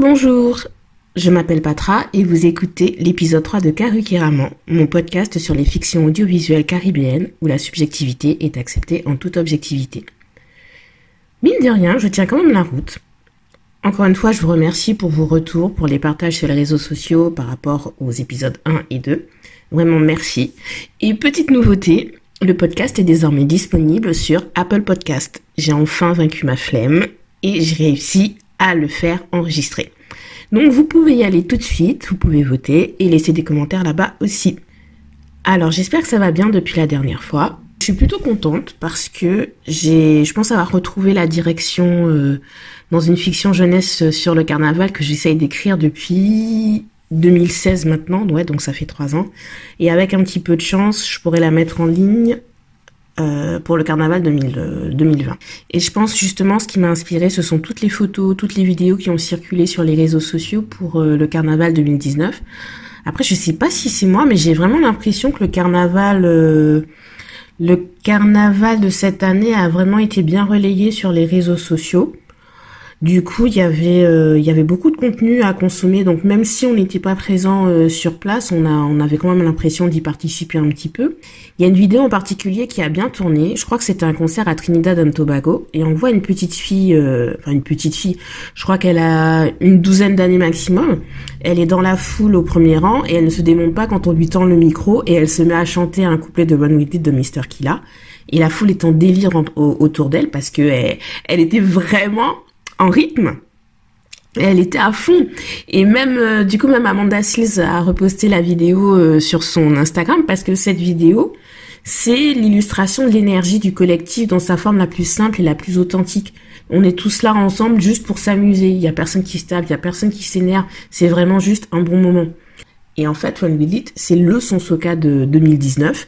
bonjour. Je m'appelle Patra et vous écoutez l'épisode 3 de Karukiraman, mon podcast sur les fictions audiovisuelles caribéennes où la subjectivité est acceptée en toute objectivité. Mine de rien, je tiens quand même la route. Encore une fois, je vous remercie pour vos retours, pour les partages sur les réseaux sociaux par rapport aux épisodes 1 et 2. Vraiment merci. Et petite nouveauté, le podcast est désormais disponible sur Apple Podcast. J'ai enfin vaincu ma flemme et j'ai réussi à le faire enregistrer. Donc vous pouvez y aller tout de suite, vous pouvez voter et laisser des commentaires là-bas aussi. Alors j'espère que ça va bien depuis la dernière fois. Je suis plutôt contente parce que j'ai, je pense avoir retrouvé la direction euh, dans une fiction jeunesse sur le carnaval que j'essaye d'écrire depuis 2016 maintenant, ouais, donc ça fait trois ans. Et avec un petit peu de chance, je pourrais la mettre en ligne euh, pour le carnaval 2020. Et je pense justement ce qui m'a inspiré, ce sont toutes les photos, toutes les vidéos qui ont circulé sur les réseaux sociaux pour euh, le carnaval 2019. Après, je sais pas si c'est moi, mais j'ai vraiment l'impression que le carnaval, euh, le carnaval de cette année a vraiment été bien relayé sur les réseaux sociaux. Du coup, il y avait euh, il y avait beaucoup de contenu à consommer. Donc même si on n'était pas présent euh, sur place, on a on avait quand même l'impression d'y participer un petit peu. Il y a une vidéo en particulier qui a bien tourné. Je crois que c'était un concert à Trinidad and Tobago et on voit une petite fille, euh, enfin une petite fille. Je crois qu'elle a une douzaine d'années maximum. Elle est dans la foule au premier rang et elle ne se démonte pas quand on lui tend le micro et elle se met à chanter un couplet de One With It de Mr. Killa. Et la foule est en délire autour d'elle parce que elle était vraiment en rythme. elle était à fond. Et même, euh, du coup, même Amanda Seals a reposté la vidéo euh, sur son Instagram parce que cette vidéo, c'est l'illustration de l'énergie du collectif dans sa forme la plus simple et la plus authentique. On est tous là ensemble juste pour s'amuser. Il y a personne qui se tape, il y a personne qui s'énerve. C'est vraiment juste un bon moment. Et en fait, When We Did, c'est le son soca de 2019.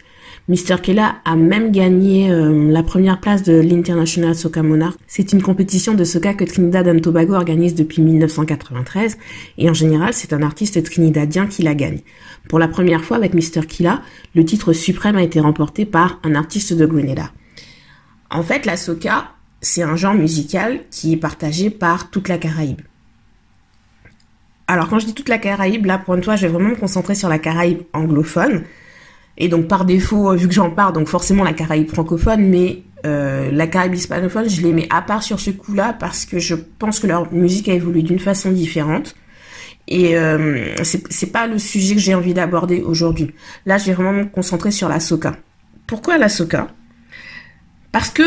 Mr. Kella a même gagné euh, la première place de l'International Soca Monarch. C'est une compétition de soca que Trinidad and Tobago organise depuis 1993 et en général c'est un artiste trinidadien qui la gagne. Pour la première fois avec Mr. Killa, le titre suprême a été remporté par un artiste de Grenada. En fait, la soca, c'est un genre musical qui est partagé par toute la Caraïbe. Alors quand je dis toute la Caraïbe, là pour une fois je vais vraiment me concentrer sur la Caraïbe anglophone, et donc par défaut, euh, vu que j'en parle, donc forcément la Caraïbe francophone, mais euh, la Caraïbe hispanophone, je les mets à part sur ce coup-là parce que je pense que leur musique a évolué d'une façon différente. Et euh, c'est pas le sujet que j'ai envie d'aborder aujourd'hui. Là, je vais vraiment me concentrer sur la soca. Pourquoi la soca? Parce que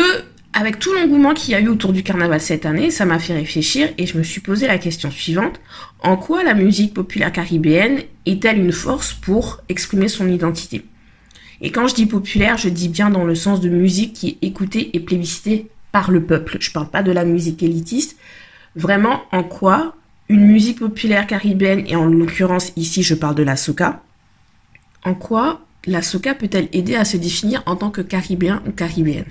avec tout l'engouement qu'il y a eu autour du carnaval cette année, ça m'a fait réfléchir et je me suis posé la question suivante. En quoi la musique populaire caribéenne est-elle une force pour exprimer son identité? Et quand je dis populaire, je dis bien dans le sens de musique qui est écoutée et plébiscitée par le peuple. Je parle pas de la musique élitiste. Vraiment, en quoi une musique populaire caribéenne, et en l'occurrence ici je parle de la soca, en quoi la soca peut-elle aider à se définir en tant que caribéen ou caribéenne?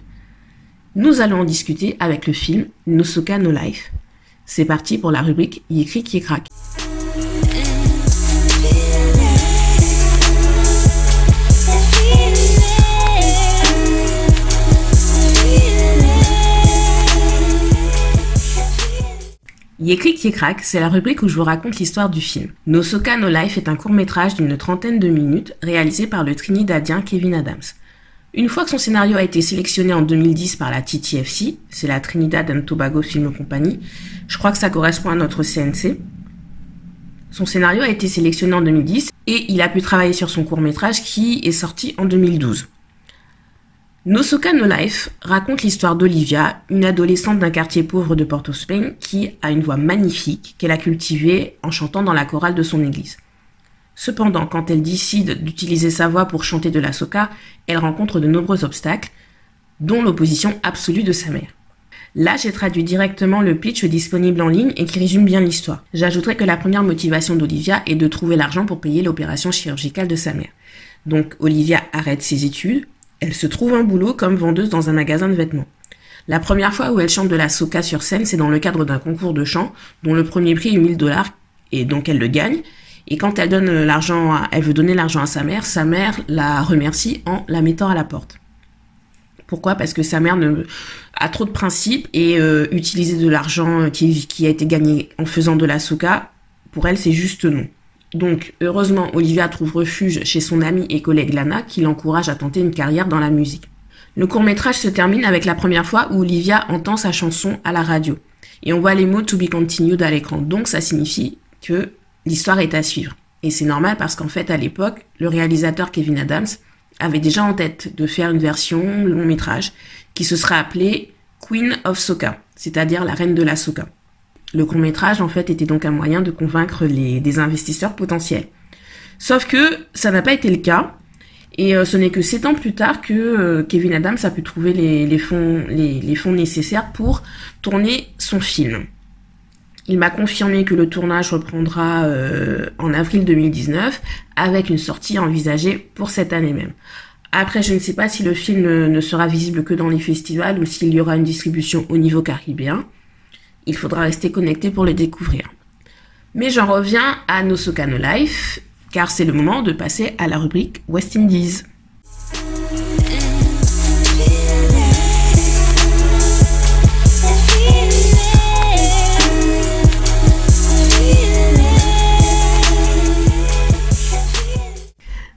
Nous allons en discuter avec le film No Soca No Life. C'est parti pour la rubrique Yécrit qui craque. Qui craque, c'est la rubrique où je vous raconte l'histoire du film. No Soca No Life est un court-métrage d'une trentaine de minutes réalisé par le Trinidadien Kevin Adams. Une fois que son scénario a été sélectionné en 2010 par la TTFC, c'est la Trinidad and Tobago Film Company, je crois que ça correspond à notre CNC. Son scénario a été sélectionné en 2010 et il a pu travailler sur son court-métrage qui est sorti en 2012. No Soca No Life raconte l'histoire d'Olivia, une adolescente d'un quartier pauvre de Port-au-Spain qui a une voix magnifique qu'elle a cultivée en chantant dans la chorale de son église. Cependant, quand elle décide d'utiliser sa voix pour chanter de la soca, elle rencontre de nombreux obstacles, dont l'opposition absolue de sa mère. Là, j'ai traduit directement le pitch disponible en ligne et qui résume bien l'histoire. J'ajouterai que la première motivation d'Olivia est de trouver l'argent pour payer l'opération chirurgicale de sa mère. Donc, Olivia arrête ses études, elle se trouve un boulot comme vendeuse dans un magasin de vêtements. La première fois où elle chante de la soca sur scène, c'est dans le cadre d'un concours de chant dont le premier prix est 1000 dollars et donc elle le gagne. Et quand elle donne l'argent, elle veut donner l'argent à sa mère, sa mère la remercie en la mettant à la porte. Pourquoi? Parce que sa mère a trop de principes et euh, utiliser de l'argent qui, qui, a été gagné en faisant de la soca, pour elle, c'est juste non. Donc, heureusement, Olivia trouve refuge chez son amie et collègue Lana, qui l'encourage à tenter une carrière dans la musique. Le court métrage se termine avec la première fois où Olivia entend sa chanson à la radio. Et on voit les mots To be continued à l'écran. Donc, ça signifie que l'histoire est à suivre. Et c'est normal parce qu'en fait, à l'époque, le réalisateur Kevin Adams avait déjà en tête de faire une version long métrage qui se serait appelée Queen of Soca, c'est-à-dire la reine de la soca. Le court métrage en fait était donc un moyen de convaincre des investisseurs potentiels. Sauf que ça n'a pas été le cas. Et euh, ce n'est que sept ans plus tard que euh, Kevin Adams a pu trouver les, fonds, les fonds nécessaires pour tourner son film. Il m'a confirmé que le tournage reprendra euh, en avril 2019 avec une sortie envisagée pour cette année même. Après, je ne sais pas si le film ne sera visible que dans les festivals ou s'il y aura une distribution au niveau caribéen. Il faudra rester connecté pour le découvrir. Mais j'en reviens à No Life, car c'est le moment de passer à la rubrique West Indies.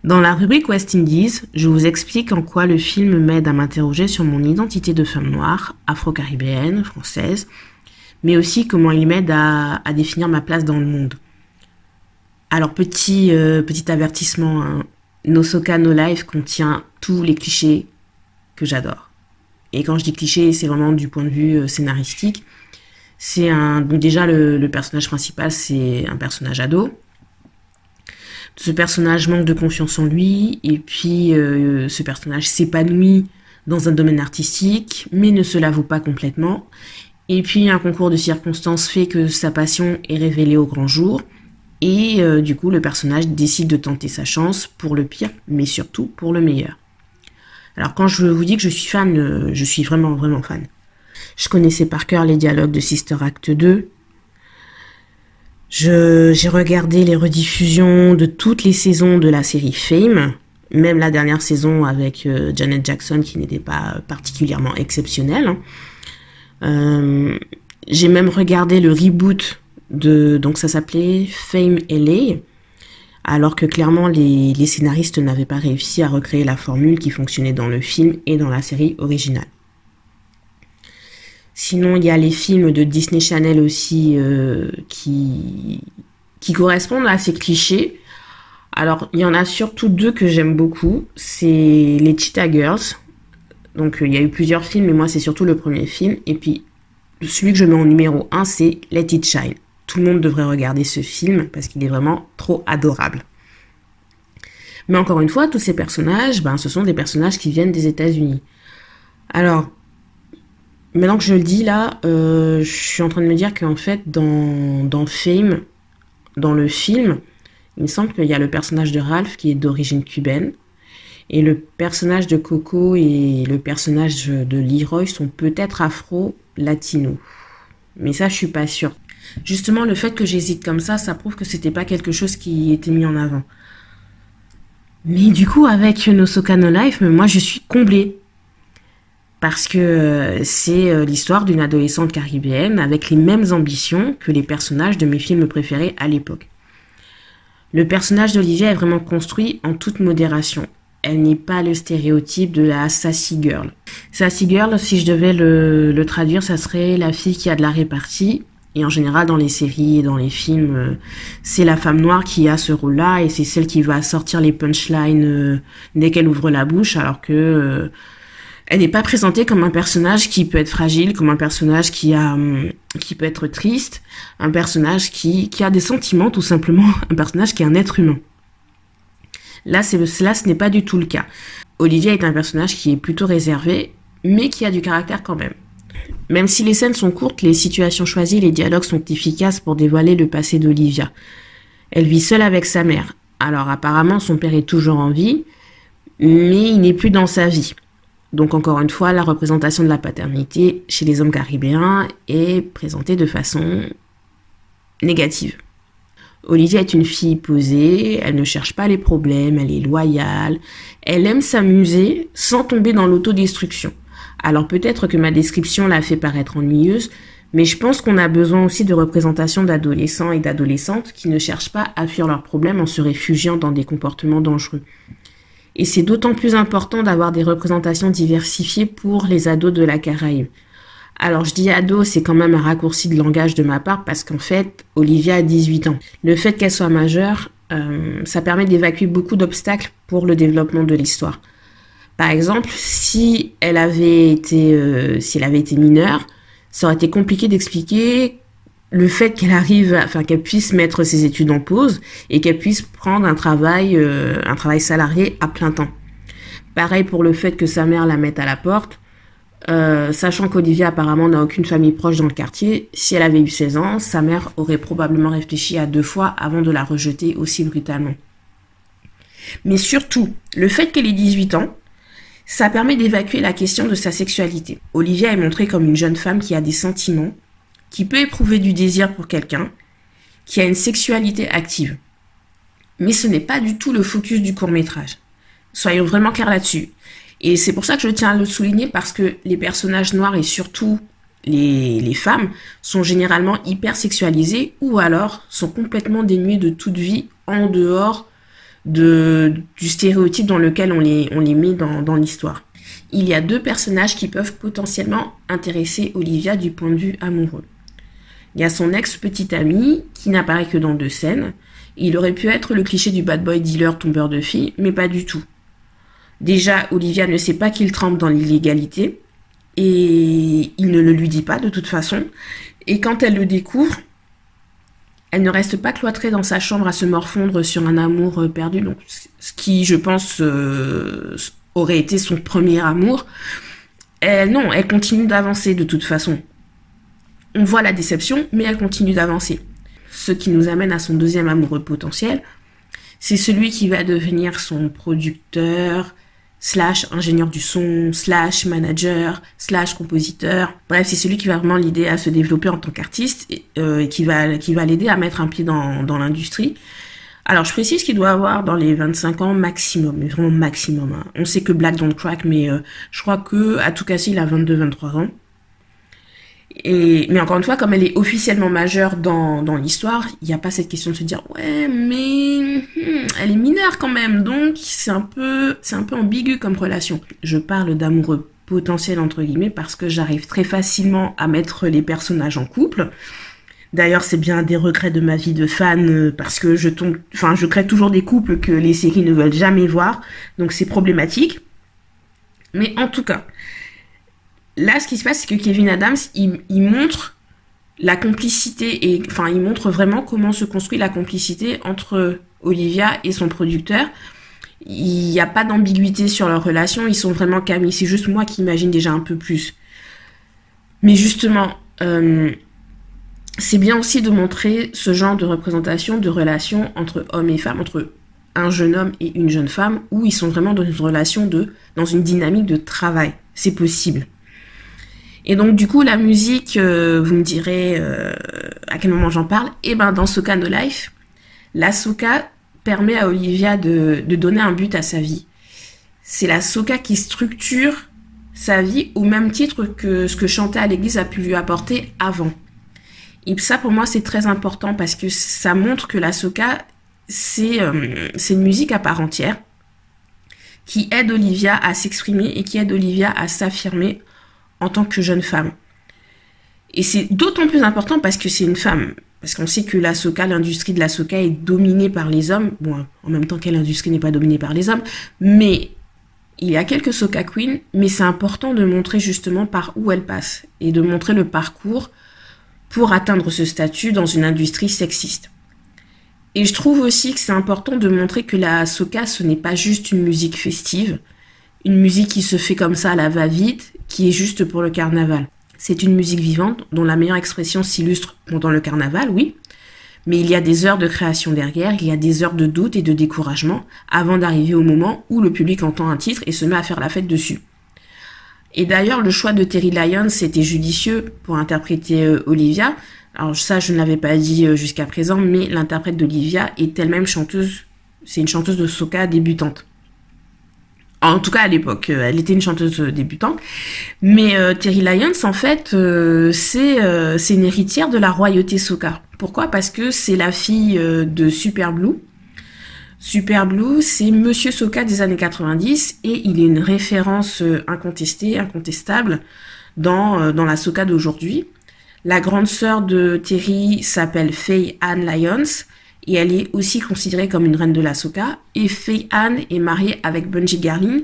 Dans la rubrique West Indies, je vous explique en quoi le film m'aide à m'interroger sur mon identité de femme noire, afro-caribéenne, française, mais aussi comment il m'aide à, définir ma place dans le monde. Alors petit, euh, petit avertissement, hein, No No Life contient tous les clichés que j'adore. Et quand je dis clichés, c'est vraiment du point de vue euh, scénaristique. C'est un, déjà le personnage principal, c'est un personnage ado ce personnage manque de confiance en lui et puis euh, ce personnage s'épanouit dans un domaine artistique mais ne se l'avoue pas complètement. Et puis un concours de circonstances fait que sa passion est révélée au grand jour et euh, du coup le personnage décide de tenter sa chance pour le pire mais surtout pour le meilleur. Alors quand je vous dis que je suis fan, euh, je suis vraiment vraiment fan. Je connaissais par cœur les dialogues de Sister Act 2, j'ai regardé les rediffusions de toutes les saisons de la série Fame, même la dernière saison avec euh, Janet Jackson qui n'était pas particulièrement exceptionnelle. Hein. Euh, j'ai même regardé le reboot de donc ça s'appelait Fame LA, alors que clairement les, les scénaristes n'avaient pas réussi à recréer la formule qui fonctionnait dans le film et dans la série originale. Sinon, il y a les films de Disney Channel aussi euh, qui, qui correspondent à ces clichés. Alors, il y en a surtout deux que j'aime beaucoup. C'est les Cheetah Girls. Donc, il y a eu plusieurs films, mais moi, c'est surtout le premier film. Et puis, celui que je mets en numéro un, c'est Let It Shine. Tout le monde devrait regarder ce film parce qu'il est vraiment trop adorable. Mais encore une fois, tous ces personnages, ben, ce sont des personnages qui viennent des États-Unis. Alors, Maintenant que je le dis là, euh, je suis en train de me dire qu'en fait, dans, dans Fame, dans le film, il me semble qu'il y a le personnage de Ralph qui est d'origine cubaine. Et le personnage de Coco et le personnage de Leroy sont peut-être afro-latinos. Mais ça, je suis pas sûre. Justement, le fait que j'hésite comme ça, ça prouve que c'était pas quelque chose qui était mis en avant. Mais du coup, avec No Life, moi, je suis comblée parce que euh, c'est euh, l'histoire d'une adolescente caribéenne avec les mêmes ambitions que les personnages de mes films préférés à l'époque. Le personnage d'Olivia est vraiment construit en toute modération. Elle n'est pas le stéréotype de la sassy girl. Sassy girl, si je devais le, traduire, ça serait la fille qui a de la répartie. Et en général, dans les séries et dans les films, euh, c'est la femme noire qui a ce rôle-là et c'est celle qui va sortir les punchlines dès qu'elle ouvre la bouche, alors que elle n'est pas présentée comme un personnage qui peut être fragile, comme un personnage qui a, hum, qui peut être triste, un personnage qui, qui a des sentiments tout simplement, un personnage qui est un être humain. Là, c'est, là, ce n'est pas du tout le cas. Olivia est un personnage qui est plutôt réservé, mais qui a du caractère quand même. Même si les scènes sont courtes, les situations choisies, les dialogues sont efficaces pour dévoiler le passé d'Olivia. Elle vit seule avec sa mère. Alors apparemment, son père est toujours en vie, mais il n'est plus dans sa vie. Donc encore une fois, la représentation de la paternité chez les hommes caribéens est présentée de façon négative. Olivia est une fille posée, elle ne cherche pas les problèmes, elle est loyale, elle aime s'amuser sans tomber dans l'autodestruction. Alors peut-être que ma description l'a fait paraître ennuyeuse, mais je pense qu'on a besoin aussi de représentations d'adolescents et d'adolescentes qui ne cherchent pas à fuir leurs problèmes en se réfugiant dans des comportements dangereux. Et c'est d'autant plus important d'avoir des représentations diversifiées pour les ados de la Caraïbe. Alors je dis ado, c'est quand même un raccourci de langage de ma part parce qu'en fait, Olivia a 18 ans. Le fait qu'elle soit majeure, euh, ça permet d'évacuer beaucoup d'obstacles pour le développement de l'histoire. Par exemple, si elle avait été, euh, si elle avait été mineure, ça aurait été compliqué d'expliquer le fait qu'elle arrive, enfin qu'elle puisse mettre ses études en pause et qu'elle puisse prendre un travail, euh, un travail salarié à plein temps. Pareil pour le fait que sa mère la mette à la porte. Euh, sachant qu'Olivia apparemment n'a aucune famille proche dans le quartier, si elle avait eu 16 ans, sa mère aurait probablement réfléchi à deux fois avant de la rejeter aussi brutalement. Mais surtout, le fait qu'elle ait 18 ans, ça permet d'évacuer la question de sa sexualité. Olivia est montrée comme une jeune femme qui a des sentiments, qui peut éprouver du désir pour quelqu'un, qui a une sexualité active. Mais ce n'est pas du tout le focus du court métrage. Soyons vraiment clairs là-dessus. Et c'est pour ça que je tiens à le souligner parce que les personnages noirs et surtout les, femmes sont généralement hyper sexualisés ou alors sont complètement dénuées de toute vie en dehors de, du stéréotype dans lequel on les, met dans, dans l'histoire. Il y a deux personnages qui peuvent potentiellement intéresser Olivia du point de vue amoureux. Il y a son ex-petite amie qui n'apparaît que dans deux scènes. Il aurait pu être le cliché du bad boy dealer tombeur de filles, mais pas du tout. Déjà, Olivia ne sait pas qu'il trempe dans l'illégalité et il ne le lui dit pas de toute façon. Et quand elle le découvre, elle ne reste pas cloîtrée dans sa chambre à se morfondre sur un amour euh, perdu, ce qui, je pense, euh, aurait été son premier amour. Non, elle continue d'avancer de toute façon. On voit la déception, mais elle continue d'avancer. Ce qui nous amène à son deuxième amoureux potentiel. C'est celui qui va devenir son producteur, slash ingénieur du son, slash manager, slash compositeur. Bref, c'est celui qui va vraiment l'aider à se développer en tant qu'artiste et, euh, qui va, qui va l'aider à mettre un pied dans, dans l'industrie. Alors, je précise qu'il doit avoir dans les 25 ans maximum, mais vraiment maximum. Hein. On sait que Black Don't Crack, mais euh, je crois que, à tout casser, il a 22-23 ans. Et, mais encore une fois, comme elle est officiellement majeure dans, dans l'histoire, il n'y a pas cette question de se dire ouais, mais hmm, elle est mineure quand même, donc c'est un peu, c'est un peu ambigu comme relation. Je parle d'amoureux potentiel entre guillemets parce que j'arrive très facilement à mettre les personnages en couple. D'ailleurs, c'est bien des regrets de ma vie de fan euh, parce que je tombe, enfin, je crée toujours des couples que les séries ne veulent jamais voir, donc c'est problématique. Mais en tout cas, là, ce qui se passe, c'est que Kevin Adams, il, montre la complicité et enfin, il montre vraiment comment se construit la complicité entre Olivia et son producteur. Il n'y a pas d'ambiguïté sur leur relation, ils sont vraiment calmes. C'est juste moi qui imagine déjà un peu plus. Mais justement, euh, c'est bien aussi de montrer ce genre de représentation de relation entre hommes et femmes, entre un jeune homme et une jeune femme, où ils sont vraiment dans une relation de, dans une dynamique de travail. C'est possible. Et donc du coup la musique, euh, vous me direz euh, à quel moment j'en parle. Et eh ben dans Soka No Life, la Soka permet à Olivia de, de donner un but à sa vie. C'est la Soka qui structure sa vie au même titre que ce que chanter à l'église a pu lui apporter avant. Et ça pour moi c'est très important parce que ça montre que la Soka c'est euh, une musique à part entière qui aide Olivia à s'exprimer et qui aide Olivia à s'affirmer en tant que jeune femme. Et c'est d'autant plus important parce que c'est une femme. Parce qu'on sait que la soca, l'industrie de la soca est dominée par les hommes. Bon, en même temps, quelle industrie n'est pas dominée par les hommes. Mais il y a quelques soca queens, mais c'est important de montrer justement par où elles passent et de montrer le parcours pour atteindre ce statut dans une industrie sexiste. Et je trouve aussi que c'est important de montrer que la soca, ce n'est pas juste une musique festive, une musique qui se fait comme ça à la va-vite qui est juste pour le carnaval. C'est une musique vivante dont la meilleure expression s'illustre pendant le carnaval, oui, mais il y a des heures de création derrière, il y a des heures de doute et de découragement avant d'arriver au moment où le public entend un titre et se met à faire la fête dessus. Et d'ailleurs, le choix de Terry Lyons était judicieux pour interpréter euh, Olivia. Alors ça, je ne l'avais pas dit euh, jusqu'à présent, mais l'interprète d'Olivia est elle-même chanteuse. C'est une chanteuse de soca débutante. En tout cas, à l'époque, euh, elle était une chanteuse débutante. Mais euh, Terry Lyons, en fait, c'est c'est une héritière de la royauté soca. Pourquoi? Parce que c'est la fille de Super Blue. Super Blue, c'est Monsieur Soca des années 90 et il est une référence incontestée, incontestable dans, dans la soca d'aujourd'hui. La grande sœur de Terry s'appelle Faye Anne Lyons et elle est aussi considérée comme une reine de la soca. Et Faye Anne est mariée avec Bungie Garlin,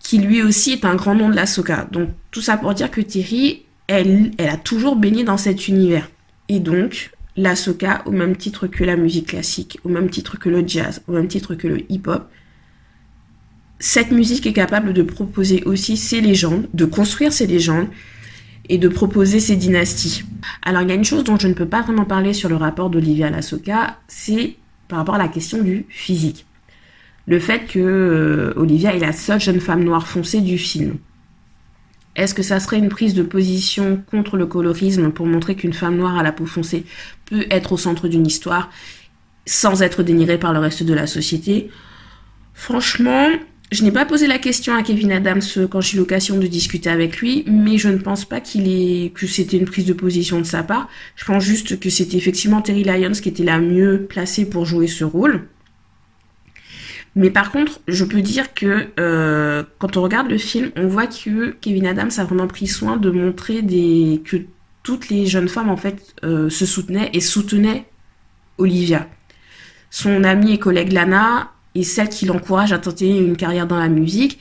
qui lui aussi est un grand nom de la soca. Donc tout ça pour dire que Terry, elle, a toujours baigné dans cet univers. Et donc, la soca, au même titre que la musique classique, au même titre que le jazz, au même titre que le hip-hop, cette musique est capable de proposer aussi ses légendes, de construire ses légendes, et de proposer ces dynasties. Alors il y a une chose dont je ne peux pas vraiment parler sur le rapport d'Olivia Lasoka, c'est par rapport à la question du physique. Le fait que euh, Olivia est la seule jeune femme noire foncée du film. Est-ce que ça serait une prise de position contre le colorisme pour montrer qu'une femme noire à la peau foncée peut être au centre d'une histoire sans être dénigrée par le reste de la société? Franchement, je n'ai pas posé la question à Kevin Adams quand j'ai eu l'occasion de discuter avec lui, mais je ne pense pas qu'il ait, que c'était une prise de position de sa part. Je pense juste que c'était effectivement Terry Lyons qui était la mieux placée pour jouer ce rôle. Mais par contre, je peux dire que euh, quand on regarde le film, on voit que Kevin Adams a vraiment pris soin de montrer des, que toutes les jeunes femmes en fait euh, se soutenaient et soutenaient Olivia. Son amie et collègue Lana et celle qui l'encourage à tenter une carrière dans la musique.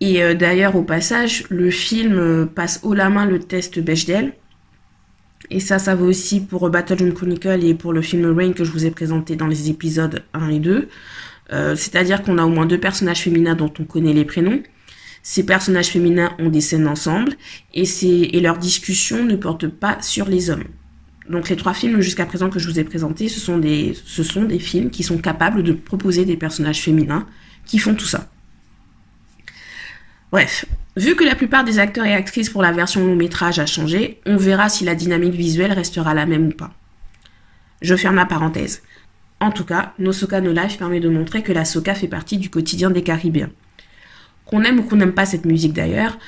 Et euh, d'ailleurs, au passage, le film euh, passe haut la main le test Bechdel. Et ça, ça vaut aussi pour euh, Battle Chronicle et pour le film Rain que je vous ai présenté dans les épisodes 1 et 2. C'est-à-dire qu'on a au moins deux personnages féminins dont on connaît les prénoms. Ces personnages féminins ont des scènes ensemble et, et leurs discussions ne portent pas sur les hommes. Donc les trois films jusqu'à présent que je vous ai présentés, ce sont, des, films qui sont capables de proposer des personnages féminins qui font tout ça. Bref, vu que la plupart des acteurs et actrices pour la version long métrage a changé, on verra si la dynamique visuelle restera la même ou pas. Je ferme la parenthèse. En tout cas, No Soka No Life permet de montrer que la soca fait partie du quotidien des Caribéens. Qu'on aime ou qu'on n'aime pas cette musique d'ailleurs,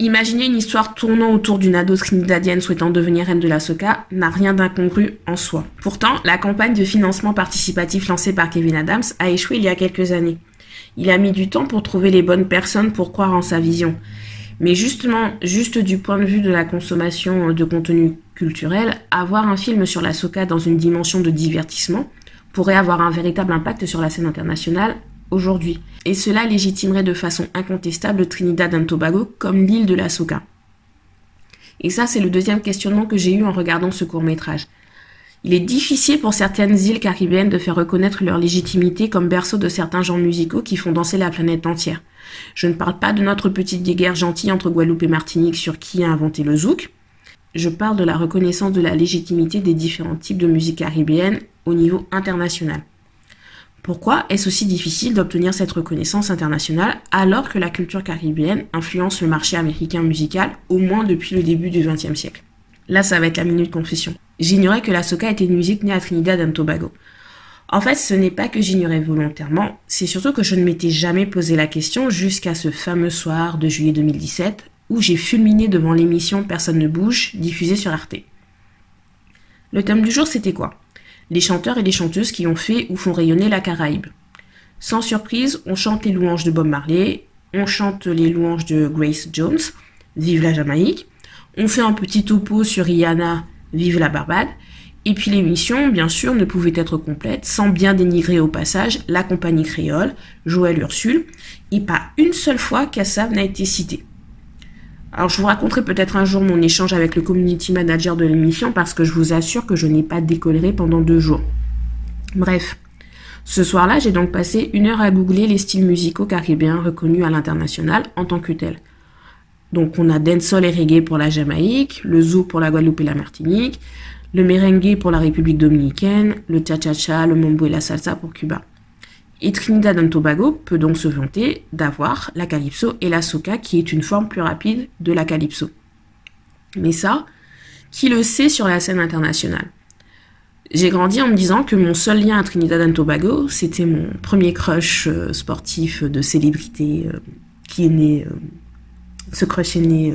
Imaginer une histoire tournant autour d'une ado trinidadienne souhaitant devenir reine de la soca n'a rien d'incongru en soi. Pourtant, la campagne de financement participatif lancée par Kevin Adams a échoué il y a quelques années. Il a mis du temps pour trouver les bonnes personnes pour croire en sa vision. Mais justement, juste du point de vue de la consommation de contenu culturel, avoir un film sur la soca dans une dimension de divertissement pourrait avoir un véritable impact sur la scène internationale aujourd'hui. Et cela légitimerait de façon incontestable Trinidad et Tobago comme l'île de la Soca. Et ça, c'est le deuxième questionnement que j'ai eu en regardant ce court métrage. Il est difficile pour certaines îles caribéennes de faire reconnaître leur légitimité comme berceau de certains genres musicaux qui font danser la planète entière. Je ne parle pas de notre petite guerre gentille entre Guadeloupe et Martinique sur qui a inventé le zouk. Je parle de la reconnaissance de la légitimité des différents types de musique caribéenne au niveau international. Pourquoi est-ce aussi difficile d'obtenir cette reconnaissance internationale alors que la culture caribéenne influence le marché américain musical au moins depuis le début du XXe siècle? Là, ça va être la minute confession. J'ignorais que la soca était une musique née à Trinidad et Tobago. En fait, ce n'est pas que j'ignorais volontairement, c'est surtout que je ne m'étais jamais posé la question jusqu'à ce fameux soir de juillet 2017 où j'ai fulminé devant l'émission Personne ne bouge diffusée sur Arte. Le thème du jour, c'était quoi? Les chanteurs et les chanteuses qui ont fait ou font rayonner la Caraïbe. Sans surprise, on chante les louanges de Bob Marley, on chante les louanges de Grace Jones, Vive la Jamaïque, on fait un petit topo sur Rihanna, Vive la Barbade, et puis l'émission, bien sûr, ne pouvait être complète sans bien dénigrer au passage la compagnie créole, Joël Ursule, et pas une seule fois Kassav n'a été cité. Alors je vous raconterai peut-être un jour mon échange avec le community manager de l'émission parce que je vous assure que je n'ai pas décoléré pendant deux jours. Bref, ce soir-là, j'ai donc passé une heure à googler les styles musicaux caribéens reconnus à l'international en tant que tels. Donc on a dancehall et reggae pour la Jamaïque, le zoo pour la Guadeloupe et la Martinique, le merengue pour la République dominicaine, le cha-cha-cha, le mambo et la salsa pour Cuba. Et Trinidad et Tobago peut donc se vanter d'avoir la calypso et la soca qui est une forme plus rapide de la calypso. Mais ça, qui le sait sur la scène internationale? J'ai grandi en me disant que mon seul lien à Trinidad and Tobago, c'était mon premier crush euh, sportif de célébrité euh, qui est né. Euh, ce crush est né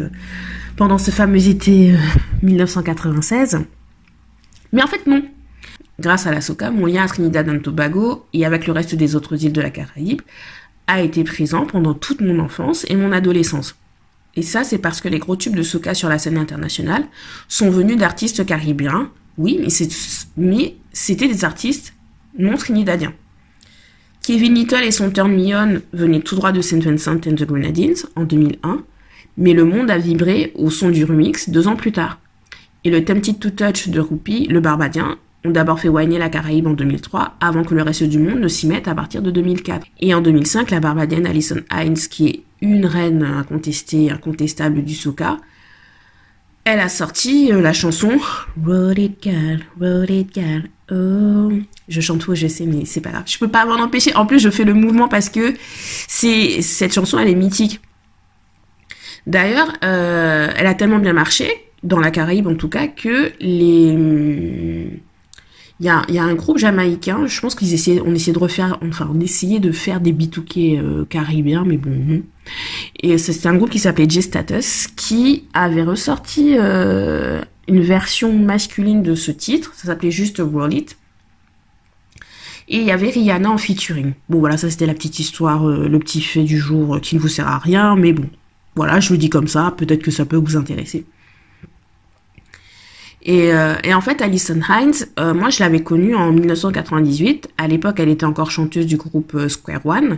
pendant ce fameux été 1996. Mais en fait, non. Grâce à la SOCA, mon lien à Trinidad and Tobago et avec le reste des autres îles de la Caraïbe a été présent pendant toute mon enfance et mon adolescence. Et ça, c'est parce que les gros tubes de soca sur la scène internationale sont venus d'artistes caribéens oui, mais c'était des artistes non trinidadiens. Kevin Little et son Turn Me venaient tout droit de St. Vincent and the Grenadines en 2001, mais le monde a vibré au son du remix deux ans plus tard. Et le Tempted to Touch de Rupi, le Barbadien, ont d'abord fait whiner la Caraïbe en 2003 avant que le reste du monde ne s'y mette à partir de 2004. Et en 2005, la Barbadienne Alison Hines, qui est une reine incontestée, incontestable du soca, elle a sorti euh, la chanson Roll It Girl, Roll It Girl, oh. Je chante faux, je sais, mais c'est pas grave. Je peux pas m'en empêcher. En plus, je fais le mouvement parce que c'est cette chanson, elle est mythique. D'ailleurs, euh, elle a tellement bien marché, dans la Caraïbe en tout cas, que les il y a, un groupe jamaïcain, je pense qu'ils essayaient, on essayait de refaire, enfin, on de faire des bitouquets euh, caribéens, mais bon. Et c'est un groupe qui s'appelait J-Status, qui avait ressorti euh, une version masculine de ce titre, ça s'appelait juste World It. Et il y avait Rihanna en featuring. Bon voilà, ça c'était la petite histoire, euh, le petit fait du jour qui ne vous sert à rien, mais bon, voilà, je le dis comme ça, peut-être que ça peut vous intéresser. Et, euh, et, en fait, Alison Hines, euh, moi, je l'avais connue en 1998. À l'époque, elle était encore chanteuse du groupe euh, Square One.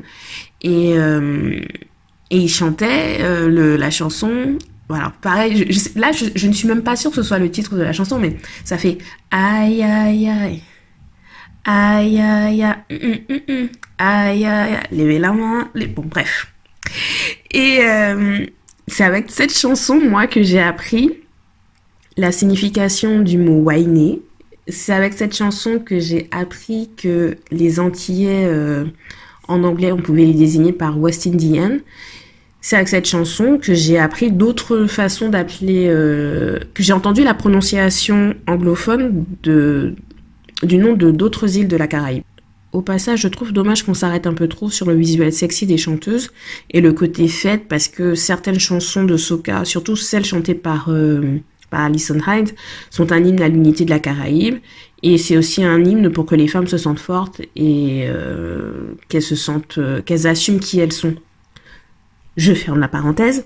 Et, et il chantait le, la chanson. Voilà, pareil, je, là, je, je, ne suis même pas sûre que ce soit le titre de la chanson, mais ça fait aïe, aïe, aïe. Aïe, aïe, aïe. Mm, mm, mm, aïe, aïe, aïe. Levez la main. Bon, bref. Et c'est avec cette chanson, moi, que j'ai appris la signification du mot whiner. C'est avec cette chanson que j'ai appris que les Antillais, euh, en anglais, on pouvait les désigner par West Indian. C'est avec cette chanson que j'ai appris d'autres façons d'appeler, euh, que j'ai entendu la prononciation anglophone de, du nom de d'autres îles de la Caraïbe. Au passage, je trouve dommage qu'on s'arrête un peu trop sur le visuel sexy des chanteuses et le côté fête parce que certaines chansons de soca, surtout celles chantées par euh, par Alison Hyde, sont un hymne à l'unité de la Caraïbe. Et c'est aussi un hymne pour que les femmes se sentent fortes et euh, qu'elles se sentent, euh, qu'elles assument qui elles sont. Je ferme la parenthèse.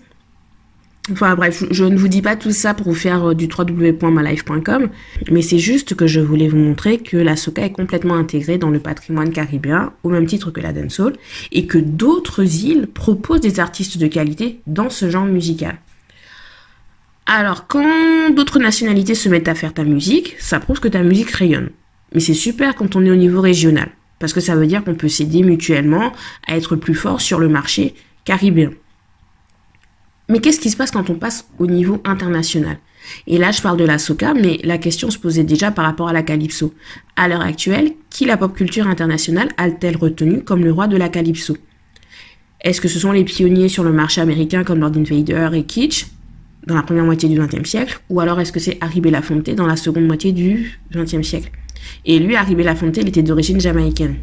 Enfin bref, je, ne vous dis pas tout ça pour vous faire euh, du www.malife.com, mais c'est juste que je voulais vous montrer que la soca est complètement intégrée dans le patrimoine caribéen, au même titre que la dancehall, et que d'autres îles proposent des artistes de qualité dans ce genre musical. Alors, quand d'autres nationalités se mettent à faire ta musique, ça prouve que ta musique rayonne. Mais c'est super quand on est au niveau régional, parce que ça veut dire qu'on peut s'aider mutuellement à être plus fort sur le marché caribéen. Mais qu'est-ce qui se passe quand on passe au niveau international? Et là, je parle de la soca, mais la question se posait déjà par rapport à la calypso. À l'heure actuelle, qui la pop culture internationale a-t-elle retenu comme le roi de la calypso? Est-ce que ce sont les pionniers sur le marché américain comme Lord Invader et Kitsch? Dans la première moitié du XXe siècle, ou alors est-ce que c'est Harry Belafonte dans la seconde moitié du XXe siècle? Et lui, Harry Belafonte, il était d'origine jamaïcaine.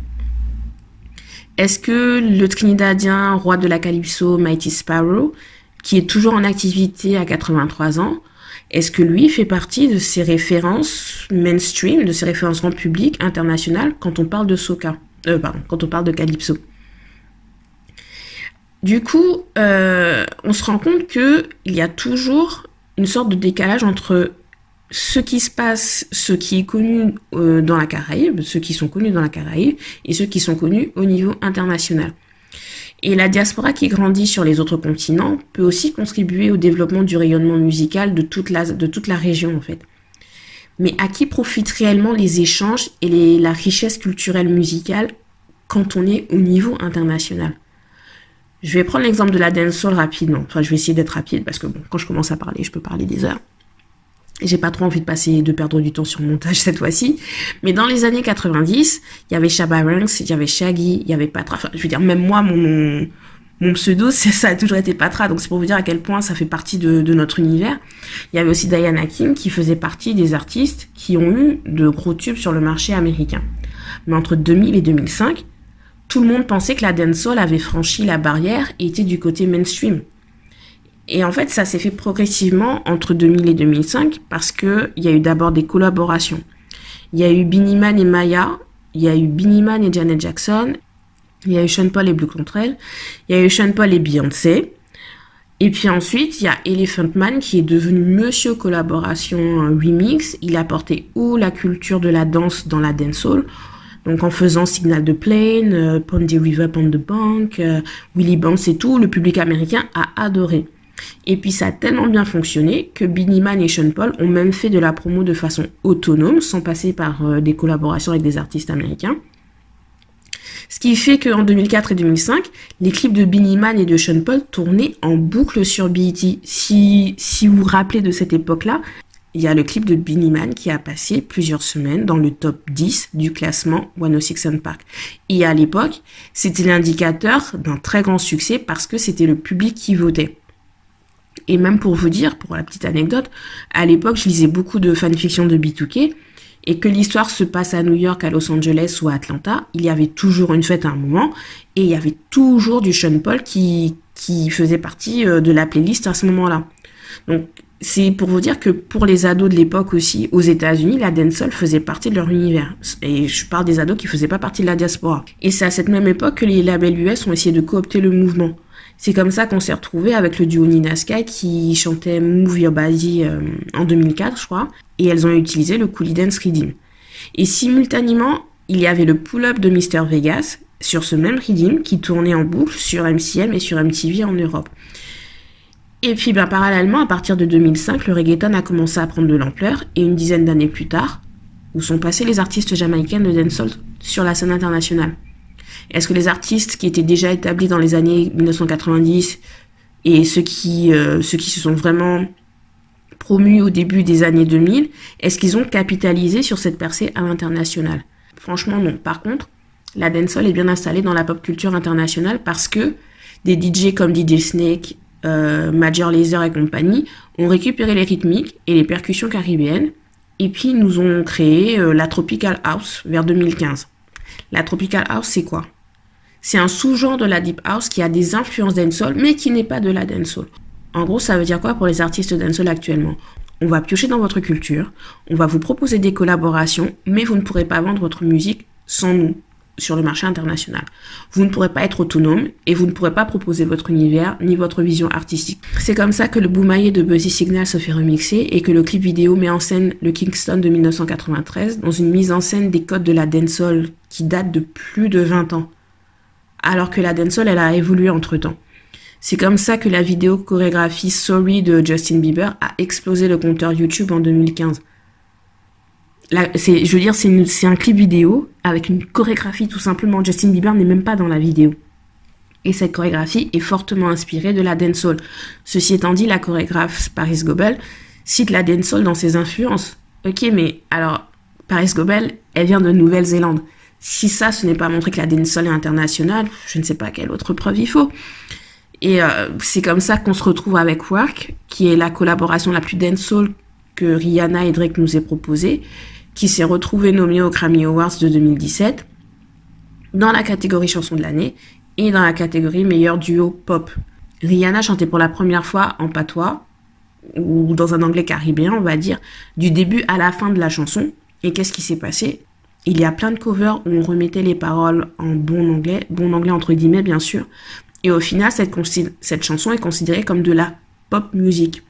Est-ce que le Trinidadien, roi de la Calypso, Mighty Sparrow, qui est toujours en activité à 83 ans, est-ce que lui fait partie de ces références mainstream, de ces références grand public, internationales, quand on parle de soca euh, pardon, quand on parle de calypso? Du coup, euh, on se rend compte qu'il y a toujours une sorte de décalage entre ce qui se passe, ce qui est connu euh, dans la Caraïbe, ceux qui sont connus dans la Caraïbe, et ceux qui sont connus au niveau international. Et la diaspora qui grandit sur les autres continents peut aussi contribuer au développement du rayonnement musical de toute la, de toute la région en fait. Mais à qui profitent réellement les échanges et la richesse culturelle musicale quand on est au niveau international? Je vais prendre l'exemple de la dancehall rapidement. Enfin, je vais essayer d'être rapide parce que bon, quand je commence à parler, je peux parler des heures. J'ai pas trop envie de passer, de perdre du temps sur montage cette fois-ci. Mais dans les années 90, il y avait Shabba Ranks, il y avait Shaggy, il y avait Patra. Enfin, je veux dire, même moi, mon, mon pseudo, ça a toujours été Patra, donc c'est pour vous dire à quel point ça fait partie de, notre univers. Il y avait aussi Diana King qui faisait partie des artistes qui ont eu de gros tubes sur le marché américain. Mais entre 2000 et 2005, tout le monde pensait que la dancehall avait franchi la barrière et était du côté mainstream. Et en fait, ça s'est fait progressivement entre 2000 et 2005 parce qu'il y a eu d'abord des collaborations. Il y a eu Biniman et Maya, il y a eu Biniman et Janet Jackson, il y a eu Sean Paul et Blue Control, il y a eu Sean Paul et Beyoncé. Et puis ensuite, il y a Elephant Man qui est devenu Monsieur Collaboration euh, Remix. Il a porté où la culture de la danse dans la dancehall. Donc en faisant Signal de Plane, euh, Pondy River Pond the Bank, euh, Willy Bounce et tout, le public américain a adoré. Et puis ça a tellement bien fonctionné que Binnie Man et Sean Paul ont même fait de la promo de façon autonome, sans passer par euh, des collaborations avec des artistes américains. Ce qui fait qu'en 2004 et 2005, les clips de Binnie Man et de Sean Paul tournaient en boucle sur BET. Si, si vous vous rappelez de cette époque-là, il y a le clip de Man qui a passé plusieurs semaines dans le top 10 du classement 106 Park. Et à l'époque, c'était l'indicateur d'un très grand succès parce que c'était le public qui votait. Et même pour vous dire, pour la petite anecdote, à l'époque, je lisais beaucoup de fanfiction de B2K et que l'histoire se passe à New York, à Los Angeles ou à Atlanta, il y avait toujours une fête à un moment et il y avait toujours du Sean Paul qui, qui faisait partie euh, de la playlist à ce moment-là. Donc, c'est pour vous dire que pour les ados de l'époque aussi, aux États-Unis, la dancehall faisait partie de leur univers. Et je parle des ados qui faisaient pas partie de la diaspora. Et c'est à cette même époque que les labels US ont essayé de coopter le mouvement. C'est comme ça qu'on s'est retrouvé avec le duo Nina Sky qui chantait Move Your Body euh, en 2004, je crois, et elles ont utilisé le Coolie Dance Redeem. Et simultanément, il y avait le pull-up de Mr. Vegas sur ce même Redeem qui tournait en boucle sur MCM et sur MTV en Europe. Et puis, ben, parallèlement, à partir de 2005, le reggaeton a commencé à prendre de l'ampleur et une dizaine d'années plus tard, où sont passés les artistes jamaïcains de dancehall sur la scène internationale. Est-ce que les artistes qui étaient déjà établis dans les années 1990 et ceux qui, euh, ceux qui se sont vraiment promus au début des années 2000, est-ce qu'ils ont capitalisé sur cette percée à l'international? Franchement, non. Par contre, la dancehall est bien installée dans la pop culture internationale parce que des DJ comme DJ Snake, Major Lazer et compagnie ont récupéré les rythmiques et les percussions caribéennes et puis nous ont créé euh, la Tropical House vers 2015. La Tropical House, c'est quoi? C'est un sous-genre de la Deep House qui a des influences dancehall, mais qui n'est pas de la dancehall. En gros, ça veut dire quoi pour les artistes dancehall actuellement? On va piocher dans votre culture, on va vous proposer des collaborations, mais vous ne pourrez pas vendre votre musique sans nous sur le marché international. Vous ne pourrez pas être autonome et vous ne pourrez pas proposer votre univers ni votre vision artistique. C'est comme ça que le Boumaillé de Buzzy Signal se fait remixer et que le clip vidéo met en scène le Kingston de 1993 dans une mise en scène des codes de la dancehall qui date de plus de 20 ans. Alors que la dancehall, elle a évolué entre temps. C'est comme ça que la vidéo chorégraphie Sorry de Justin Bieber a explosé le compteur YouTube en 2015. Je veux dire, c'est un clip vidéo avec une chorégraphie tout simplement. Justin Bieber n'est même pas dans la vidéo. Et cette chorégraphie est fortement inspirée de la dancehall. Ceci étant dit, la chorégraphe Paris Gobel cite la dancehall dans ses influences. Ok, mais alors, Paris Gobel, elle vient de Nouvelle-Zélande. Si ça, ce n'est pas montrer que la dancehall est internationale, je ne sais pas quelle autre preuve il faut. Et euh, c'est comme ça qu'on se retrouve avec Work, qui est la collaboration la plus dancehall que Rihanna et Drake nous aient proposée, qui s'est retrouvée nommée aux Grammy Awards de 2017 dans la catégorie chanson de l'année et dans la catégorie meilleur duo pop. Rihanna chantait pour la première fois en patois ou dans un anglais caribéen, on va dire, du début à la fin de la chanson. Et qu'est-ce qui s'est passé? Il y a plein de covers où on remettait les paroles en bon anglais, bon anglais entre guillemets bien sûr. Et au final, cette chanson est considérée comme de la pop music.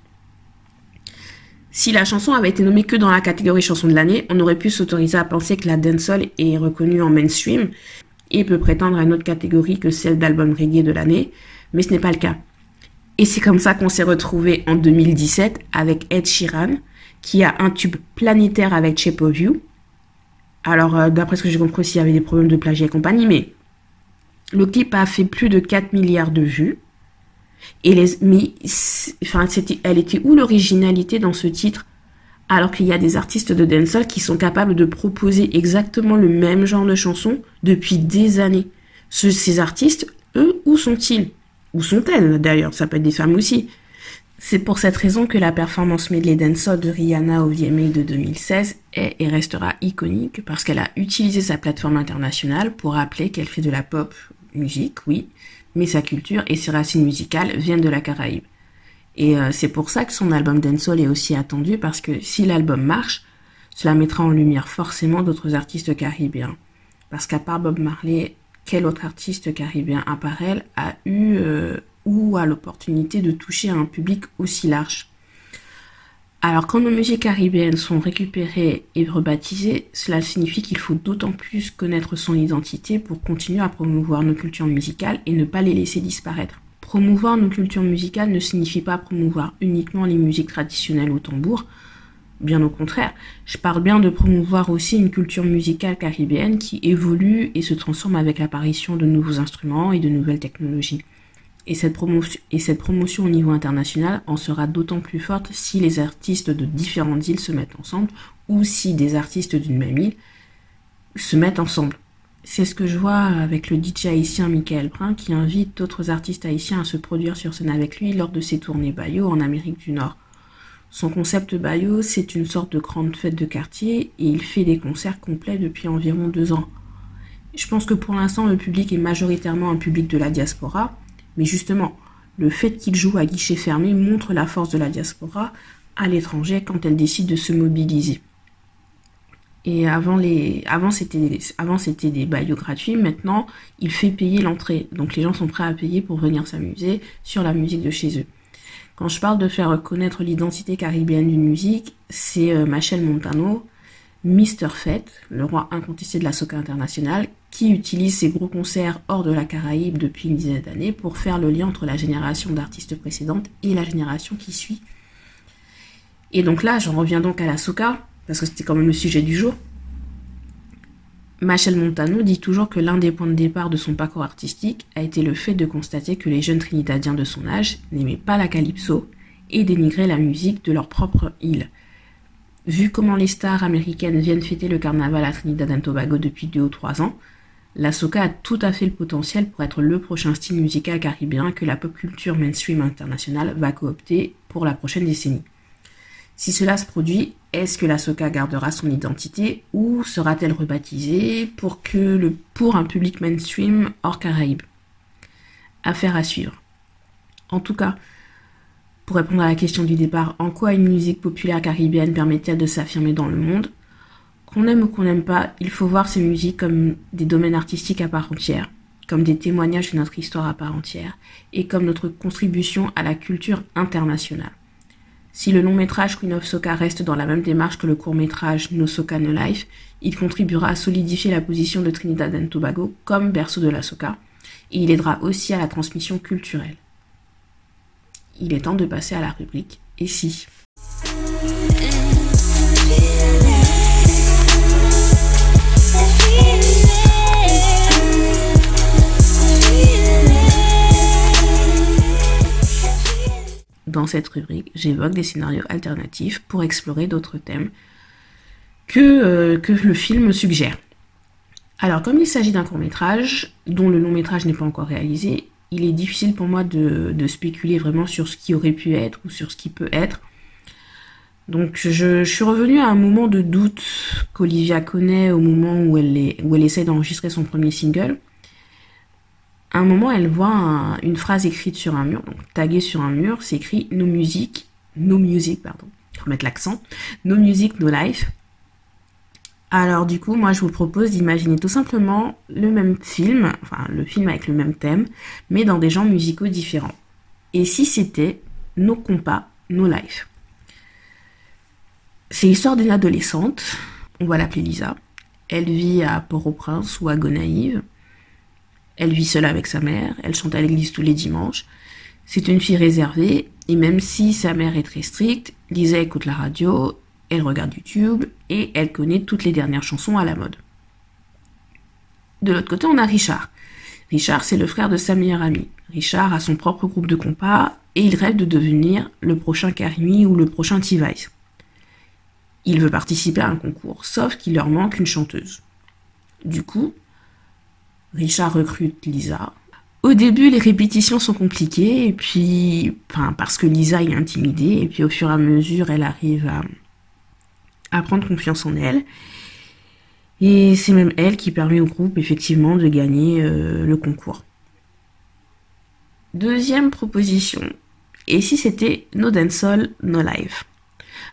Si la chanson avait été nommée que dans la catégorie chanson de l'année, on aurait pu s'autoriser à penser que la dancehall est reconnue en mainstream et peut prétendre à une autre catégorie que celle d'album reggae de l'année, mais ce n'est pas le cas. Et c'est comme ça qu'on s'est retrouvé en 2017 avec Ed Sheeran, qui a un tube planétaire avec Shape of You, alors, euh, d'après ce que j'ai compris il y avait des problèmes de plagiat et compagnie, mais le clip a fait plus de 4 milliards de vues. Et les, mais, enfin, c'était, elle était où l'originalité dans ce titre alors qu'il y a des artistes de dancehall qui sont capables de proposer exactement le même genre de chanson depuis des années? ces artistes, eux, où sont-ils? Ou sont-elles d'ailleurs? Ça peut être des femmes aussi. C'est pour cette raison que la performance Medley Dancehall de Rihanna au VMA de 2016 est et restera iconique parce qu'elle a utilisé sa plateforme internationale pour rappeler qu'elle fait de la pop musique, oui, mais sa culture et ses racines musicales viennent de la Caraïbe. Et euh, c'est pour ça que son album Dancehall est aussi attendu parce que si l'album marche, cela mettra en lumière forcément d'autres artistes caribéens. Parce qu'à part Bob Marley, quel autre artiste caribéen à part elle a eu euh, ou a l'opportunité de toucher un public aussi large? Alors quand nos musiques caribéennes sont récupérées et rebaptisées, cela signifie qu'il faut d'autant plus connaître son identité pour continuer à promouvoir nos cultures musicales et ne pas les laisser disparaître. Promouvoir nos cultures musicales ne signifie pas promouvoir uniquement les musiques traditionnelles au tambour, bien au contraire. Je parle bien de promouvoir aussi une culture musicale caribéenne qui évolue et se transforme avec l'apparition de nouveaux instruments et de nouvelles technologies. Et cette, promotion, et cette promotion au niveau international en sera d'autant plus forte si les artistes de différentes îles se mettent ensemble ou si des artistes d'une même île se mettent ensemble. C'est ce que je vois avec le DJ haïtien Michael Brun qui invite d'autres artistes haïtiens à se produire sur scène avec lui lors de ses tournées Bayo en Amérique du Nord. Son concept Bayo, c'est une sorte de grande fête de quartier et il fait des concerts complets depuis environ deux ans. Je pense que pour l'instant, le public est majoritairement un public de la diaspora, mais justement, le fait qu'il joue à guichet fermé montre la force de la diaspora à l'étranger quand elle décide de se mobiliser. Et avant, c'était, des baillots gratuits, maintenant il fait payer l'entrée. Donc les gens sont prêts à payer pour venir s'amuser sur la musique de chez eux. Quand je parle de faire reconnaître l'identité caribéenne d'une musique, c'est euh, Machel Montano, Mr. Fett, le roi incontesté de la soca internationale, qui utilise ses gros concerts hors de la Caraïbe depuis une dizaine d'années pour faire le lien entre la génération d'artistes précédentes et la génération qui suit. Et donc là, j'en reviens donc à la soca, parce que c'était quand même le sujet du jour. Machel Montano dit toujours que l'un des points de départ de son parcours artistique a été le fait de constater que les jeunes trinidadiens de son âge n'aimaient pas la calypso et dénigraient la musique de leur propre île. Vu comment les stars américaines viennent fêter le carnaval à Trinidad et Tobago depuis deux ou trois ans, la soca a tout à fait le potentiel pour être le prochain style musical caribéen que la pop culture mainstream internationale va coopter pour la prochaine décennie. Si cela se produit, est-ce que la soca gardera son identité ou sera-t-elle rebaptisée pour, que le, pour un public mainstream hors Caraïbes? Affaire à suivre. En tout cas, pour répondre à la question du départ, en quoi une musique populaire caribéenne permet-elle de s'affirmer dans le monde? Qu'on aime ou qu'on n'aime pas, il faut voir ces musiques comme des domaines artistiques à part entière, comme des témoignages de notre histoire à part entière, et comme notre contribution à la culture internationale. Si le long métrage Queen of Soca reste dans la même démarche que le court métrage No Soca No Life, il contribuera à solidifier la position de Trinidad et Tobago comme berceau de la soca, et il aidera aussi à la transmission culturelle il est temps de passer à la rubrique Et si? Dans cette rubrique, j'évoque des scénarios alternatifs pour explorer d'autres thèmes que, euh, le film suggère. Alors, comme il s'agit d'un court métrage, dont le long métrage n'est pas encore réalisé, il est difficile pour moi de, spéculer vraiment sur ce qui aurait pu être ou sur ce qui peut être. Donc je, suis revenue à un moment de doute qu'Olivia connaît au moment où elle essaie d'enregistrer son premier single. Un moment, elle voit une phrase écrite sur un mur, donc taguée sur un mur, c'est écrit No music, no music, pardon, faut mettre l'accent, No music, no life. Alors du coup, moi je vous propose d'imaginer tout simplement le même film, enfin le film avec le même thème, mais dans des genres musicaux différents. Et si c'était nos compas, nos lives C'est l'histoire d'une adolescente, on va l'appeler Lisa. Elle vit à Port-au-Prince ou à Gonaïve. Elle vit seule avec sa mère, elle chante à l'église tous les dimanches. C'est une fille réservée, et même si sa mère est très stricte, Lisa écoute la radio, elle regarde YouTube et elle connaît toutes les dernières chansons à la mode. De l'autre côté, on a Richard. Richard, c'est le frère de sa meilleure amie. Richard a son propre groupe de compas et il rêve de devenir le prochain Karimi ou le prochain T-Vice. Il veut participer à un concours, sauf qu'il leur manque une chanteuse. Du coup, Richard recrute Lisa Au début, les répétitions sont compliquées, puis, parce que Lisa est intimidée, et puis au fur et à mesure, elle arrive à, à prendre confiance en elle. Et c'est même elle qui permet au groupe, effectivement, de gagner euh, le concours. Deuxième proposition. Et si c'était No Dancehall, No Life?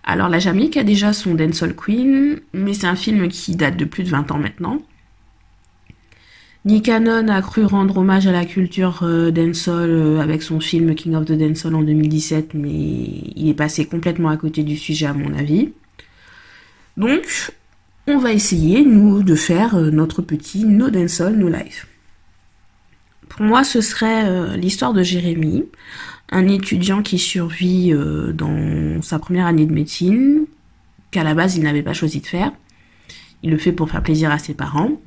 Alors, la Jamaïque a déjà son Dancehall Queen, mais c'est un film qui date de plus de 20 ans maintenant. Nick Cannon a cru rendre hommage à la culture euh, euh, avec son film King of the Dancehall en 2017, mais il est passé complètement à côté du sujet à mon avis. Donc, on va essayer, nous, de faire euh, notre petit No Dancehall, No Life. Pour moi, ce serait l'histoire de Jérémy, un étudiant qui survit dans sa première année de médecine, qu'à la base il n'avait pas choisi de faire. Il le fait pour faire plaisir à ses parents.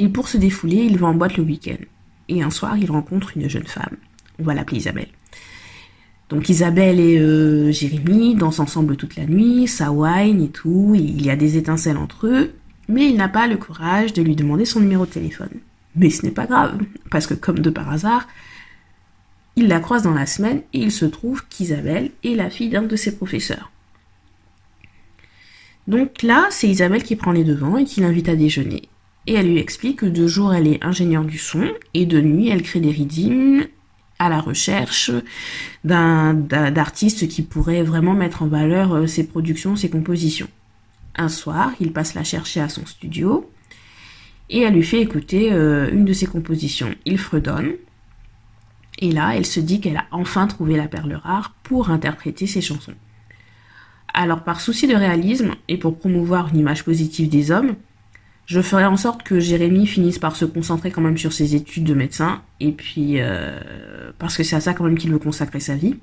Et pour se défouler, il va en boîte le week-end. Et un soir, il rencontre une jeune femme. On va l'appeler Isabelle. Donc Isabelle et euh, Jérémy dansent ensemble toute la nuit, ça et tout, il y a des étincelles entre eux, mais il n'a pas le courage de lui demander son numéro de téléphone. Mais ce n'est pas grave, parce que comme de par hasard, il la croise dans la semaine et il se trouve qu'Isabelle est la fille d'un de ses professeurs. Donc là, c'est Isabelle qui prend les devants et qui l'invite à déjeuner et elle lui explique que de jour elle est ingénieure du son et de nuit elle crée des rythmes à la recherche d'artistes qui pourraient vraiment mettre en valeur euh, ses productions, ses compositions. Un soir, il passe la chercher à son studio et elle lui fait écouter euh, une de ses compositions. Il fredonne et là, elle se dit qu'elle a enfin trouvé la perle rare pour interpréter ses chansons. Alors par souci de réalisme et pour promouvoir une image positive des hommes, je ferai en sorte que Jérémy finisse par se concentrer quand même sur ses études de médecin, et puis euh, parce que c'est à ça quand même qu'il veut consacrer sa vie.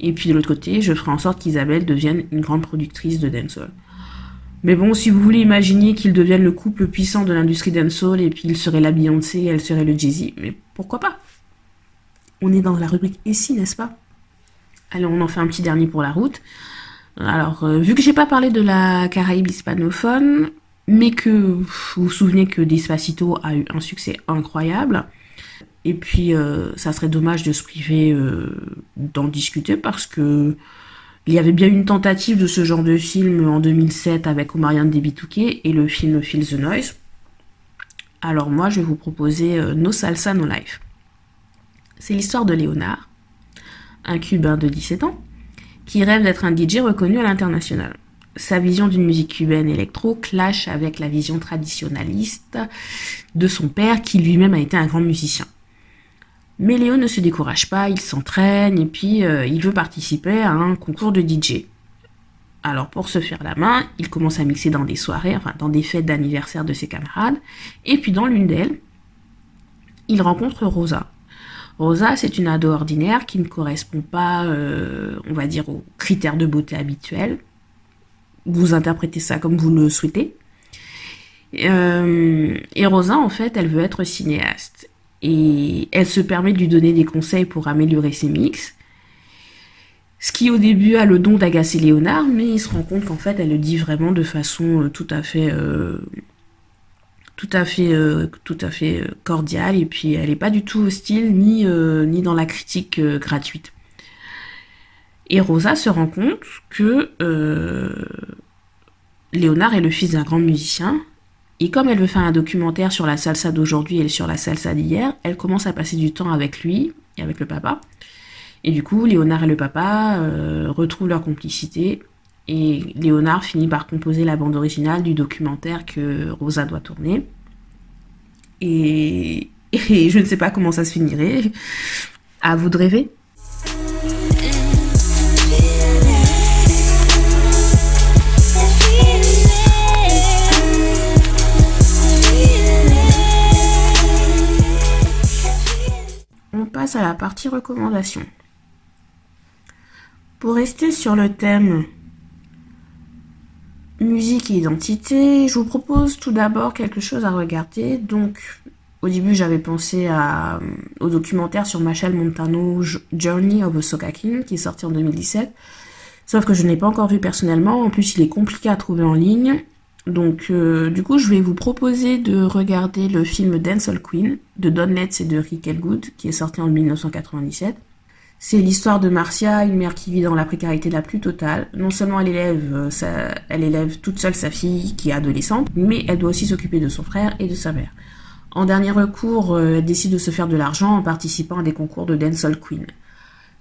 Et puis de l'autre côté, je ferai en sorte qu'Isabelle devienne une grande productrice de dancehall. Mais bon, si vous voulez imaginer qu'ils deviennent le couple puissant de l'industrie dancehall, et puis il serait la Beyoncé, et elle serait le Jay-Z, mais pourquoi pas? On est dans la rubrique ici, n'est-ce pas? Allez, on en fait un petit dernier pour la route. Alors, euh, vu que j'ai pas parlé de la Caraïbe hispanophone, mais que vous vous souvenez que Despacito a eu un succès incroyable. Et puis, euh, ça serait dommage de se priver euh, d'en discuter parce que il y avait bien une tentative de ce genre de film en 2007 avec Omarion Debituke et le film Feel the Noise. Alors moi, je vais vous proposer euh, No Salsa No Life. C'est l'histoire de Léonard, un Cubain de 17 ans, qui rêve d'être un DJ reconnu à l'international sa vision d'une musique cubaine électro clash avec la vision traditionnaliste de son père qui lui-même a été un grand musicien. Mais Léo ne se décourage pas, il s'entraîne et puis euh, il veut participer à un concours de DJ. Alors pour se faire la main, il commence à mixer dans des soirées, enfin dans des fêtes d'anniversaire de ses camarades, et puis dans l'une d'elles, il rencontre Rosa. Rosa, c'est une ado ordinaire qui ne correspond pas, euh, on va dire, aux critères de beauté habituels vous interprétez ça comme vous le souhaitez. Euh, et Rosa, en fait, elle veut être cinéaste. Et elle se permet de lui donner des conseils pour améliorer ses mix. Ce qui au début a le don d'agacer Léonard, mais il se rend compte qu'en fait elle le dit vraiment de façon euh, tout à fait, euh, cordiale. Et puis elle n'est pas du tout hostile ni dans la critique gratuite. Et Rosa se rend compte que euh, Léonard est le fils d'un grand musicien. Et comme elle veut faire un documentaire sur la salsa d'aujourd'hui et sur la salsa d'hier, elle commence à passer du temps avec lui et avec le papa. Et du coup, Léonard et le papa euh, retrouvent leur complicité. Et Léonard finit par composer la bande originale du documentaire que Rosa doit tourner. Et, et je ne sais pas comment ça se finirait. À vous de rêver. À la partie recommandation. Pour rester sur le thème musique et identité, je vous propose tout d'abord quelque chose à regarder. Donc, au début, j'avais pensé à, au documentaire sur Machel Montano Journey of a Soca King qui est sorti en 2017. Sauf que je n'ai pas encore vu personnellement. En plus, il est compliqué à trouver en ligne. Donc, euh, du coup, je vais vous proposer de regarder le film Dancehall Queen de Don Letts et de Rick Elgood, qui est sorti en 1997. C'est l'histoire de Marcia, une mère qui vit dans la précarité la plus totale. Non seulement elle élève, euh, elle élève toute seule sa fille qui est adolescente, mais elle doit aussi s'occuper de son frère et de sa mère. En dernier recours, euh, elle décide de se faire de l'argent en participant à des concours de dancehall queen.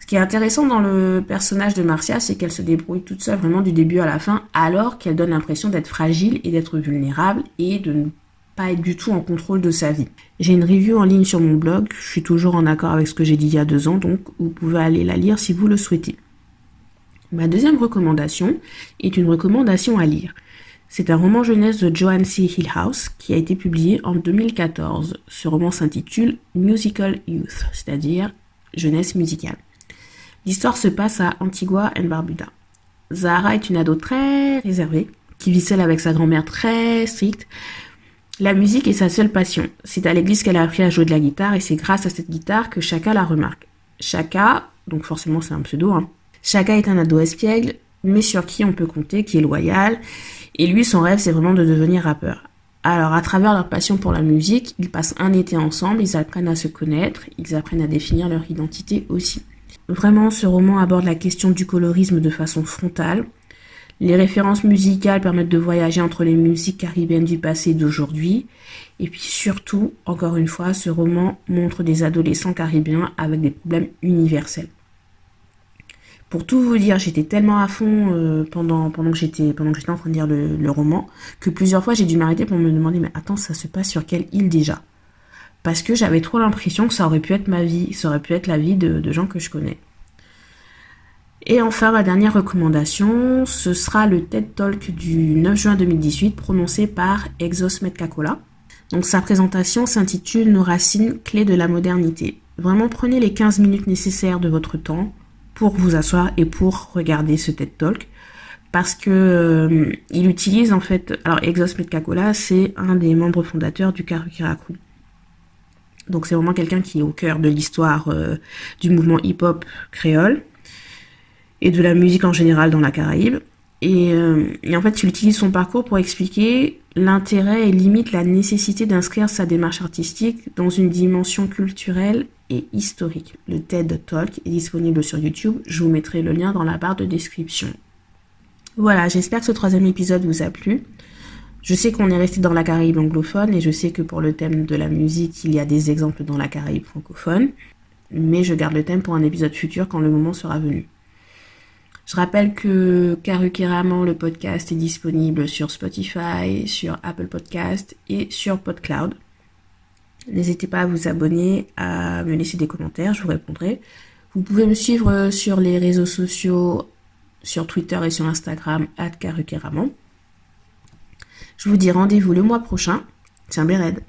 Ce qui est intéressant dans le personnage de Marcia, c'est qu'elle se débrouille toute seule vraiment du début à la fin, alors qu'elle donne l'impression d'être fragile et d'être vulnérable et de ne pas être du tout en contrôle de sa vie. J'ai une review en ligne sur mon blog, je suis toujours en accord avec ce que j'ai dit il y a deux ans, donc vous pouvez aller la lire si vous le souhaitez. Ma deuxième recommandation est une recommandation à lire. C'est un roman jeunesse de Joanne C. Hillhouse qui a été publié en 2014. Ce roman s'intitule Musical Youth, c'est-à-dire jeunesse musicale. L'histoire se passe à Antigua and Barbuda. Zahara est une ado très réservée, qui vit seule avec sa grand-mère très stricte. La musique est sa seule passion. C'est à l'église qu'elle a appris à jouer de la guitare et c'est grâce à cette guitare que Chaka la remarque. Chaka, donc forcément c'est un pseudo, hein. Chaka est un ado espiègle, mais sur qui on peut compter, qui est loyal et lui, son rêve, c'est vraiment de devenir rappeur. Alors, à travers leur passion pour la musique, ils passent un été ensemble, ils apprennent à se connaître, ils apprennent à définir leur identité aussi. Vraiment, ce roman aborde la question du colorisme de façon frontale. Les références musicales permettent de voyager entre les musiques caribéennes du passé et d'aujourd'hui. Et puis surtout, encore une fois, ce roman montre des adolescents caribéens avec des problèmes universels. Pour tout vous dire, j'étais tellement à fond euh, pendant, pendant que j'étais pendant que j'étais en train de lire le, roman que plusieurs fois j'ai dû m'arrêter pour me demander mais attends ça se passe sur quelle île déjà? Parce que j'avais trop l'impression que ça aurait pu être ma vie, ça aurait pu être la vie de, gens que je connais. Et enfin, ma dernière recommandation, ce sera le TED Talk du 9 juin 2018 prononcé par Exos Metcacola. Donc sa présentation s'intitule Nos racines, clés de la modernité. Vraiment prenez les 15 minutes nécessaires de votre temps pour vous asseoir et pour regarder ce TED Talk parce que euh, il utilise en fait alors Exos Metcacola c'est un des membres fondateurs du Karukiraku. Donc c'est vraiment quelqu'un qui est au cœur de l'histoire euh, du mouvement hip-hop créole et de la musique en général dans la Caraïbe. Euh, et, en fait, il utilise son parcours pour expliquer l'intérêt et limite la nécessité d'inscrire sa démarche artistique dans une dimension culturelle et historique. Le TED Talk est disponible sur YouTube. Je vous mettrai le lien dans la barre de description. Voilà, j'espère que ce troisième épisode vous a plu. Je sais qu'on est resté dans la Caraïbe anglophone et je sais que pour le thème de la musique, il y a des exemples dans la Caraïbe francophone. Mais je garde le thème pour un épisode futur quand le moment sera venu. Je rappelle que Karukiraman, le podcast, est disponible sur Spotify, sur Apple Podcast et sur PodCloud. N'hésitez pas à vous abonner, à me laisser des commentaires, je vous répondrai. Vous pouvez me suivre sur les réseaux sociaux, sur Twitter et sur Instagram, Karukiraman. Je vous dis rendez-vous le mois prochain. Tiens, Béred.